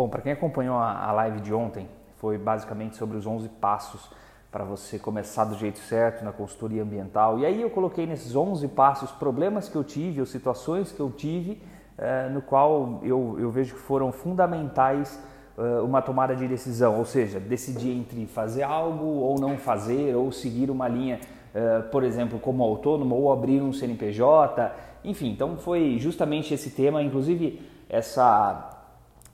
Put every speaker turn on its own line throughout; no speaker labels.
Bom, para quem acompanhou a live de ontem, foi basicamente sobre os 11 passos para você começar do jeito certo na consultoria ambiental. E aí eu coloquei nesses 11 passos problemas que eu tive, ou situações que eu tive, eh, no qual eu, eu vejo que foram fundamentais eh, uma tomada de decisão, ou seja, decidir entre fazer algo ou não fazer, ou seguir uma linha, eh, por exemplo, como autônomo, ou abrir um CNPJ, enfim. Então foi justamente esse tema, inclusive essa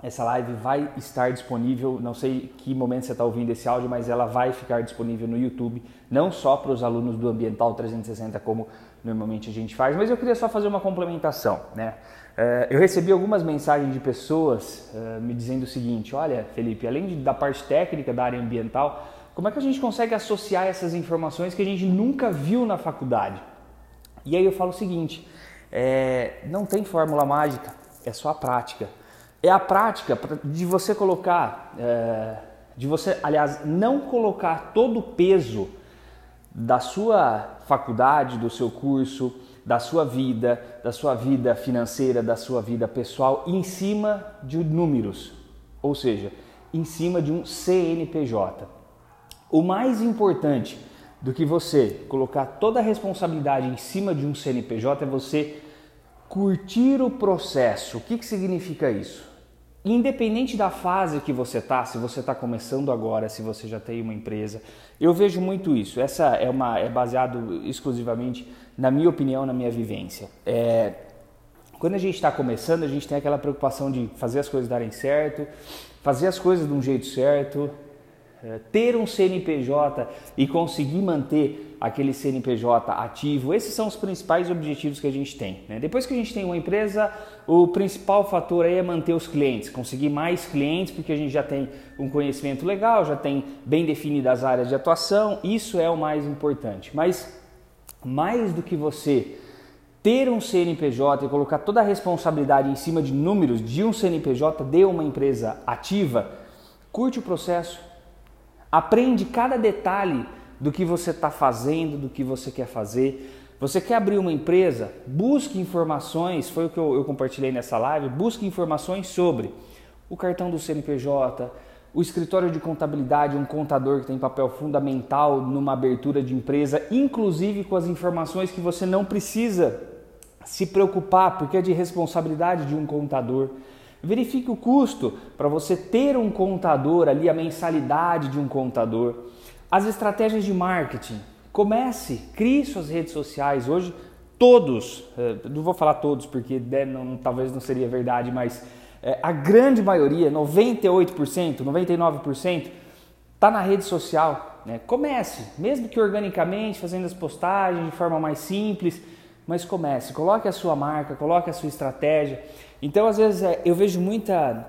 essa live vai estar disponível, não sei que momento você está ouvindo esse áudio, mas ela vai ficar disponível no YouTube, não só para os alunos do Ambiental 360, como normalmente a gente faz, mas eu queria só fazer uma complementação. Né? Eh, eu recebi algumas mensagens de pessoas eh, me dizendo o seguinte: olha, Felipe, além da parte técnica da área ambiental, como é que a gente consegue associar essas informações que a gente nunca viu na faculdade? E aí eu falo o seguinte: é, não tem fórmula mágica, é só a prática é a prática de você colocar, é, de você, aliás, não colocar todo o peso da sua faculdade, do seu curso, da sua vida, da sua vida financeira, da sua vida pessoal em cima de números, ou seja, em cima de um CNPJ. O mais importante do que você colocar toda a responsabilidade em cima de um CNPJ é você curtir o processo. O que, que significa isso? Independente da fase que você está, se você está começando agora, se você já tem uma empresa, eu vejo muito isso. Essa é, uma, é baseado exclusivamente na minha opinião, na minha vivência. É, quando a gente está começando, a gente tem aquela preocupação de fazer as coisas darem certo, fazer as coisas de um jeito certo, ter um CNPJ e conseguir manter aquele CNPJ ativo, esses são os principais objetivos que a gente tem. Né? Depois que a gente tem uma empresa, o principal fator aí é manter os clientes, conseguir mais clientes, porque a gente já tem um conhecimento legal, já tem bem definidas as áreas de atuação, isso é o mais importante. Mas mais do que você ter um CNPJ e colocar toda a responsabilidade em cima de números de um CNPJ de uma empresa ativa, curte o processo, Aprende cada detalhe do que você está fazendo, do que você quer fazer. Você quer abrir uma empresa? Busque informações, foi o que eu, eu compartilhei nessa live. Busque informações sobre o cartão do CNPJ, o escritório de contabilidade, um contador que tem papel fundamental numa abertura de empresa, inclusive com as informações que você não precisa se preocupar, porque é de responsabilidade de um contador. Verifique o custo para você ter um contador ali, a mensalidade de um contador. As estratégias de marketing. Comece, crie suas redes sociais. Hoje, todos, eh, não vou falar todos porque né, não, talvez não seria verdade, mas é, a grande maioria, 98%, 99%, está na rede social. Né? Comece, mesmo que organicamente, fazendo as postagens de forma mais simples, mas comece. Coloque a sua marca, coloque a sua estratégia. Então, às vezes, é, eu vejo muita,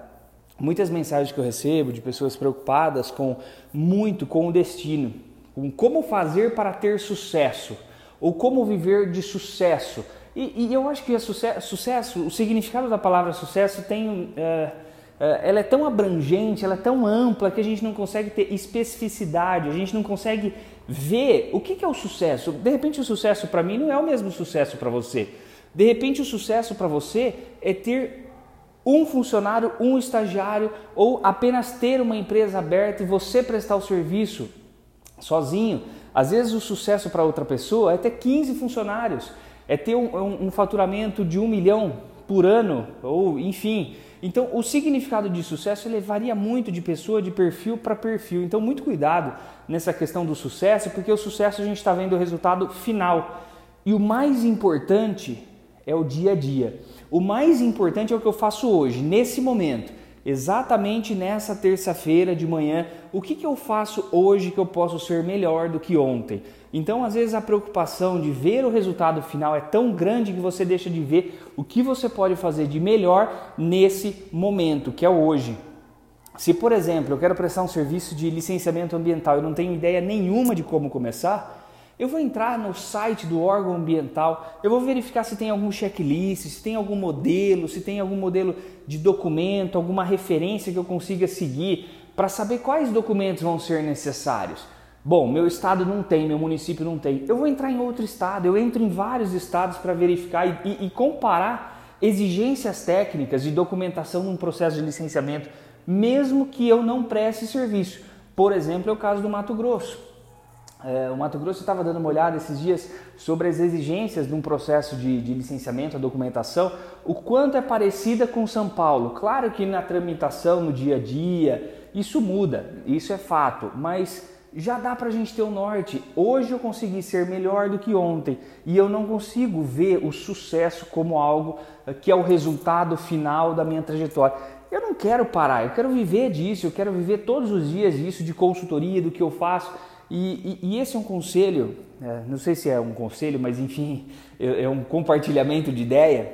muitas mensagens que eu recebo de pessoas preocupadas com muito com o destino, com como fazer para ter sucesso ou como viver de sucesso. E, e eu acho que a sucesso, sucesso, o significado da palavra sucesso tem, é, é, ela é tão abrangente, ela é tão ampla que a gente não consegue ter especificidade, a gente não consegue ver o que, que é o sucesso. De repente, o sucesso para mim não é o mesmo sucesso para você. De repente, o sucesso para você é ter um funcionário, um estagiário ou apenas ter uma empresa aberta e você prestar o serviço sozinho. Às vezes, o sucesso para outra pessoa é ter 15 funcionários, é ter um, um, um faturamento de um milhão por ano, ou enfim. Então, o significado de sucesso ele varia muito de pessoa, de perfil para perfil. Então, muito cuidado nessa questão do sucesso, porque o sucesso a gente está vendo o resultado final. E o mais importante é o dia a dia. O mais importante é o que eu faço hoje, nesse momento, exatamente nessa terça-feira de manhã. O que, que eu faço hoje que eu posso ser melhor do que ontem? Então, às vezes, a preocupação de ver o resultado final é tão grande que você deixa de ver o que você pode fazer de melhor nesse momento, que é hoje. Se, por exemplo, eu quero prestar um serviço de licenciamento ambiental e não tenho ideia nenhuma de como começar, eu vou entrar no site do órgão ambiental, eu vou verificar se tem algum checklist, se tem algum modelo, se tem algum modelo de documento, alguma referência que eu consiga seguir para saber quais documentos vão ser necessários. Bom, meu estado não tem, meu município não tem. Eu vou entrar em outro estado, eu entro em vários estados para verificar e, e, e comparar exigências técnicas de documentação num processo de licenciamento, mesmo que eu não preste serviço. Por exemplo, é o caso do Mato Grosso. É, o Mato Grosso estava dando uma olhada esses dias sobre as exigências de um processo de, de, licenciamento, a documentação, o quanto é parecida com São Paulo. Claro que na tramitação, no dia a dia, isso muda, isso é fato, mas já dá para a gente ter o um norte. Hoje eu consegui ser melhor do que ontem e eu não consigo ver o sucesso como algo eh, que é o resultado final da minha trajetória. Eu não quero parar, eu quero viver disso, eu quero viver todos os dias disso, de consultoria, do que eu faço. E, e, e esse é um conselho, é, não sei se é um conselho, mas enfim, é, é um compartilhamento de ideia.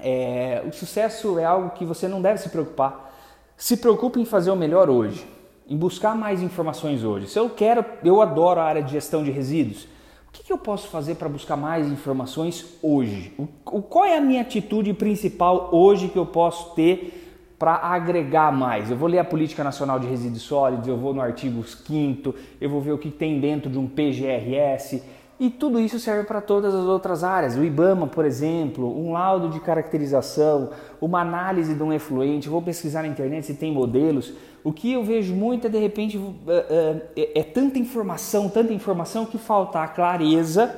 É, o sucesso é algo que você não deve se preocupar. Se preocupe em fazer o melhor hoje, em buscar mais informações hoje. Se eu quero, eu adoro a área de gestão de resíduos. O que, que eu posso fazer para buscar mais informações hoje? O, qual é a minha atitude principal hoje que eu posso ter para agregar mais. Eu vou ler a Política Nacional de Resíduos Sólidos, eu vou no artigo 5 eu vou ver o que tem dentro de um PGRS e tudo isso serve para todas as outras áreas. O IBAMA, por exemplo, um laudo de caracterização, uma análise de um efluente, eu vou pesquisar na internet se tem modelos. O que eu vejo muito é de repente é, é, é tanta informação, tanta informação que falta a clareza,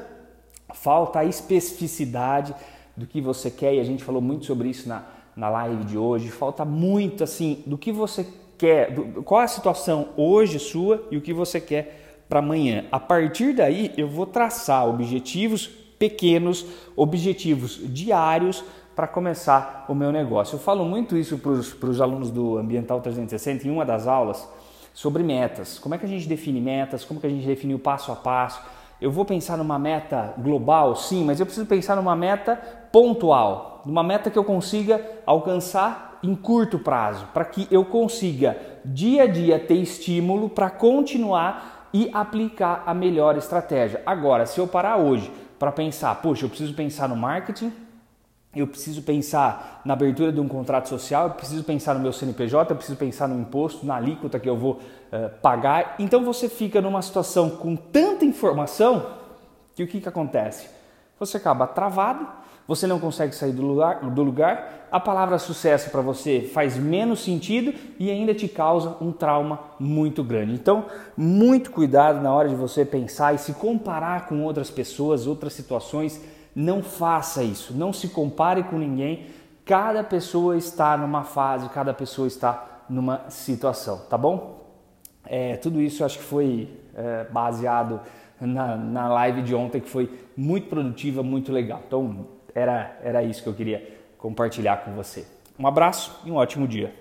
falta a especificidade do que você quer e a gente falou muito sobre isso na na live de hoje. Falta muito assim do que você quer, do, qual é a situação hoje sua e o que você quer para amanhã. A partir daí, eu vou traçar objetivos pequenos, objetivos diários para começar o meu negócio. Eu falo muito isso para os alunos do Ambiental 360 em uma das aulas sobre metas. Como é que a gente define metas? Como que a gente define o passo a passo? Eu vou pensar numa meta global, sim, mas eu preciso pensar numa meta pontual, numa meta que eu consiga alcançar em curto prazo, para que eu consiga dia a dia ter estímulo para continuar e aplicar a melhor estratégia. Agora, se eu parar hoje para pensar, poxa, eu preciso pensar no marketing, eu preciso pensar na abertura de um contrato social, eu preciso pensar no meu CNPJ, eu preciso pensar no imposto, na alíquota que eu vou uh, pagar. Então você fica numa situação com tanta informação que o que, que acontece? Você acaba travado, você não consegue sair do lugar, do lugar a palavra sucesso para você faz menos sentido e ainda te causa um trauma muito grande. Então, muito cuidado na hora de você pensar e se comparar com outras pessoas, outras situações não faça isso, não se compare com ninguém. Cada pessoa está numa fase, cada pessoa está numa situação, tá bom? É, tudo isso acho que foi é, baseado na, na live de ontem, que foi muito produtiva, muito legal. Então, era, era isso que eu queria compartilhar com você. Um abraço e um ótimo dia.